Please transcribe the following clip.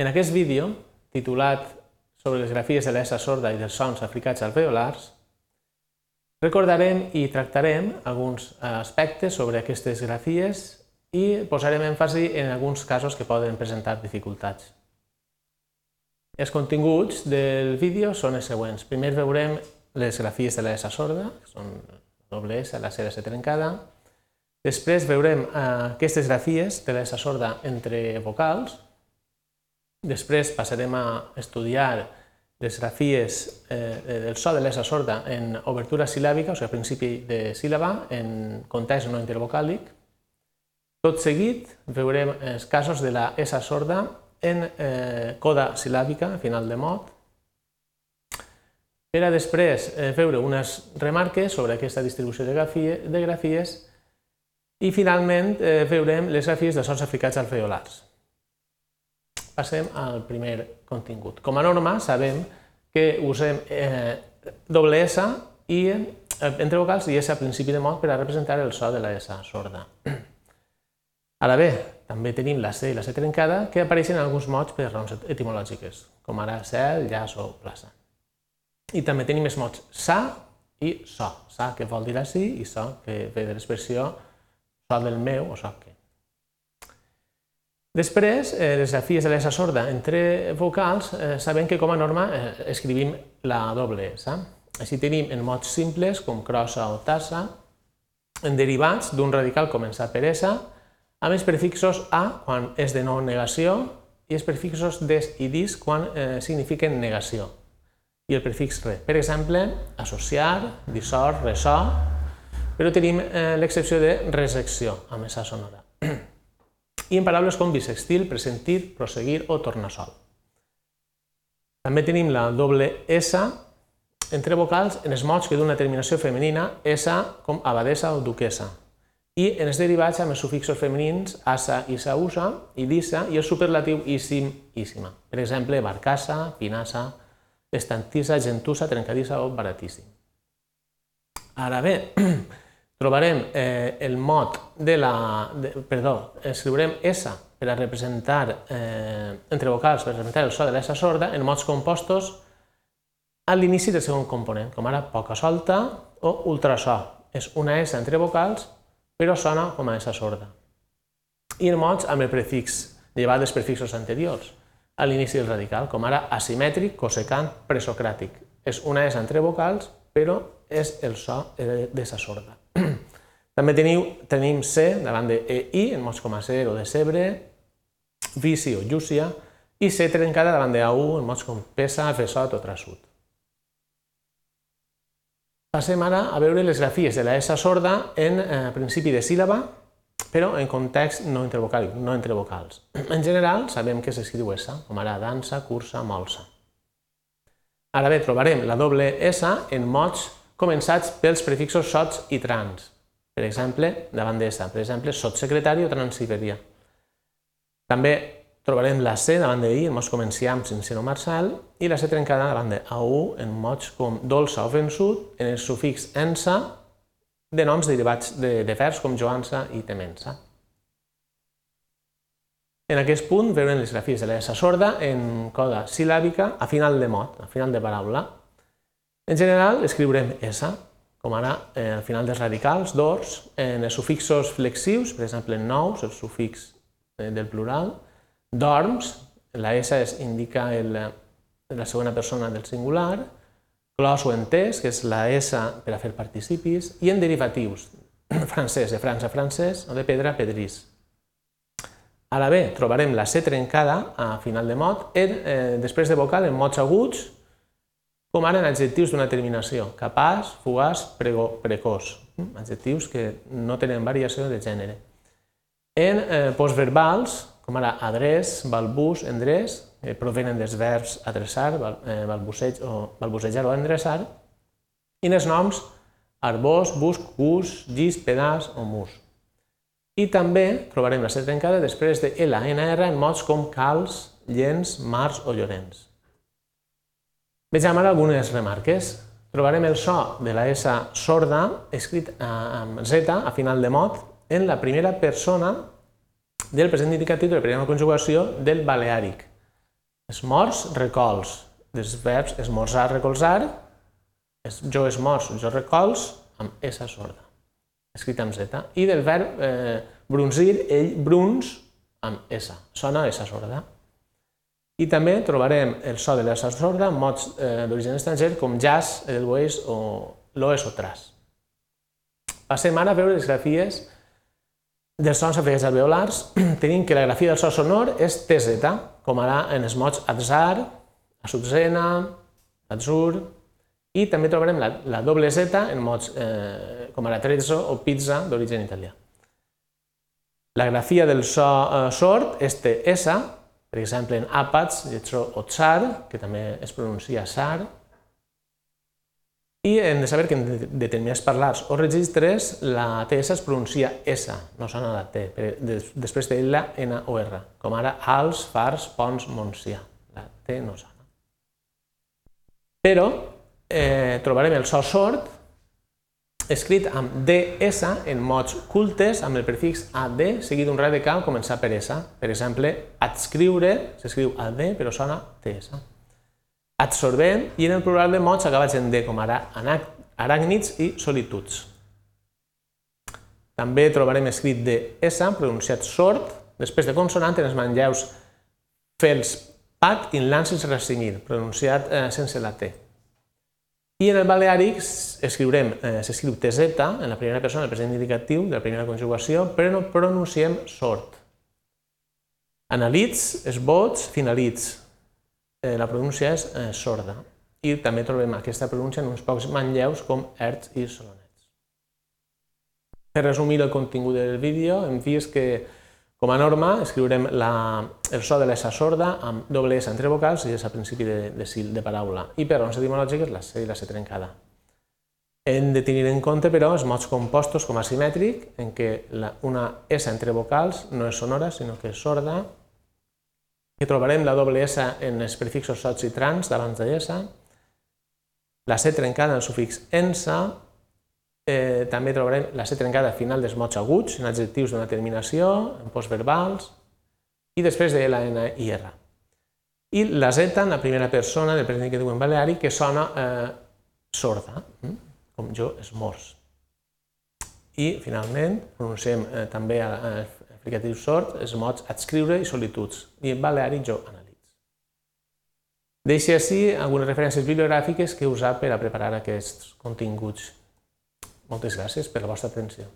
En aquest vídeo, titulat sobre les grafies de l'essa sorda i dels sons aplicats alveolars, recordarem i tractarem alguns aspectes sobre aquestes grafies i posarem èmfasi en alguns casos que poden presentar dificultats. Els continguts del vídeo són els següents. Primer veurem les grafies de S sorda, que són doble S, la C trencada. Després veurem eh, aquestes grafies de S sorda entre vocals. Després passarem a estudiar les grafies eh, del so de l'S sorda en obertura sil·làbica, o sigui, principi de síl·laba, en context no intervocàlic. Tot seguit veurem els casos de la S sorda en eh, coda sil·làbica, a final de mot, per a després eh, veure unes remarques sobre aquesta distribució de, grafie, de grafies i finalment eh, veurem les grafies de sons aplicats alveolars. Passem al primer contingut. Com a norma sabem que usem eh, doble S i, eh, entre vocals i S a principi de mot per a representar el so de la S sorda. Ara bé, també tenim la C i la C trencada, que apareixen en alguns mots per raons etimològiques, com ara cel, llaç o plaça. I també tenim els mots sa i so. Sa, que vol dir així, i so, que ve de l'expressió so del meu o so que. Després, eh, les grafies de l'essa sorda entre vocals, eh, sabem que com a norma eh, escrivim la doble S. Així tenim en mots simples, com crossa o tassa, en derivats d'un radical començat per S, amb els prefixos a quan és de no negació i els prefixos des i dis quan eh, signifiquen negació i el prefix re. Per exemple, associar, dissort, ressò, però tenim eh, l'excepció de resecció amb esa sonora. I en paraules com bisextil, presentir, proseguir o tornassol. També tenim la doble S entre vocals en els mots que d'una terminació femenina, S com abadesa o duquesa, i en els derivats amb els sufixos femenins asa, isa, usa i disa i el superlatiu isim, íssima. Per exemple, barcassa, pinassa, estantissa, gentussa, trencadissa o baratíssim. Ara bé, trobarem eh, el mot de la... De, perdó, escriurem S per a representar, eh, entre vocals, per representar el so de l'S sorda en mots compostos a l'inici del segon component, com ara poca solta o ultrasò. És una S entre vocals però sona com a essa sorda. I en mots amb el prefix, llevat dels prefixos anteriors, a l'inici del radical, com ara asimètric, cosecant, presocràtic. És una S entre vocals, però és el so d'essa sorda. També teniu, tenim C davant de E, I, en mots com a ser o de sebre, vici o llúcia, i C trencada davant de AU, en mots com pesa, fesot o traçut. Passem ara a veure les grafies de la S sorda en eh, principi de síl·laba, però en context no intervocàlic, no entre vocals. En general, sabem que s'escriu S, com ara dansa, cursa, molsa. Ara bé, trobarem la doble S en mots començats pels prefixos sots i trans. Per exemple, davant de S, per exemple, sotsecretari o transsiberià. També trobarem la C davant de I en mots com enciam, sincer o marçal i la C trencada davant de AU en mots com dolça o vençut en el sufix ensa de noms derivats de, de vers com joança i temença. En aquest punt veurem les grafies de la S sorda en coda sil·làbica a final de mot, a final de paraula. En general escriurem S, com ara eh, al final dels radicals, dors, en els sufixos flexius, per exemple en nous, el sufix eh, del plural, Dorms, la S es indica el, la segona persona del singular, clos o entès, que és la S per a fer participis, i en derivatius, francès, de França, francès, o de pedra, pedrís. Ara bé, trobarem la C trencada a final de mot, en, eh, després de vocal en mots aguts, com ara en adjectius d'una terminació, capaç, fugaç, pregó, precoç, adjectius que no tenen variació de gènere. En eh, postverbals, com ara adreç, balbús, endreç, eh, provenen dels verbs adreçar, bal, eh, o, balbucejar o endreçar, i els noms arbós, busc, gust, gis, pedaç o mus. I també trobarem la set trencada després de L, N, R en mots com cals, llens, mars o llorenç. Vegem ara algunes remarques. Trobarem el so de la S sorda escrit eh, amb Z a final de mot en la primera persona del present indicatiu de la primera conjugació del baleàric. esmorz, recols, dels verbs esmorzar, recolzar, es, jo esmorzo, jo recols, amb S sorda, escrit amb Z. I del verb eh, brunzir, ell bruns, amb S, sona S sorda. I també trobarem el so de l'S sorda en mots eh, d'origen estranger com jazz, el boeix o l'oes o tras. Passem ara a veure les grafies dels sons afegits alveolars. Tenim que la grafia del so sonor és TZ, com ara en els mots atzar, Asutzena, Atzur, i també trobarem la, la doble Z en mots eh, com ara trezzo o pizza d'origen italià. La grafia del so eh, sord és TS, per exemple en àpats, lletró o tsar, que també es pronuncia sar, i hem de saber que en determinats parlars o registres la TS es pronuncia S, no sona la T, després de la N o R, com ara als, fars, pons, Montsià. La T no sona. Però eh, trobarem el so sord escrit amb DS en mots cultes amb el prefix AD seguit d'un radical començar per S. Per exemple, adscriure s'escriu AD però sona TS. Absorbent i en el plural de mots acabats en D com ara aràcnids i solituds. També trobarem escrit de S pronunciat sord després de consonant en els manlleus fels pat in lancis ressenyir, pronunciat eh, sense la T. I en el baleàric escriurem, eh, s'escriu TZ en la primera persona, el present indicatiu de la primera conjugació, però no pronunciem sort. Analitz, esbots, finalitz. Eh, la pronúncia és eh, sorda. I també trobem aquesta pronúncia en uns pocs manlleus com erts i solonets. Per resumir el contingut del vídeo, hem vist que com a norma, escriurem la, el so de l'S sorda amb doble S entre vocals i és a principi de, de, de paraula. I per raons etimològiques, la C i la C trencada. Hem de tenir en compte, però, els mots compostos com asimètric, en què la, una S entre vocals no és sonora, sinó que és sorda, que trobarem la doble S en els prefixos sots i trans d'abans de S, la C trencada en el sufix ensa, Eh, també trobarem la C trencada al final dels mots aguts, en adjectius d'una terminació, en postverbals, i després de la N i R. I la Z en la primera persona del present que diuen baleari, que sona eh, sorda, hm? com jo esmorz. I, finalment, pronunciem eh, també eh, aplicatiu sord els mots adscriure i solituds, i en baleari jo analitz. Deixo així algunes referències bibliogràfiques que he usat per a preparar aquests continguts. Moltes gràcies per la vostra atenció.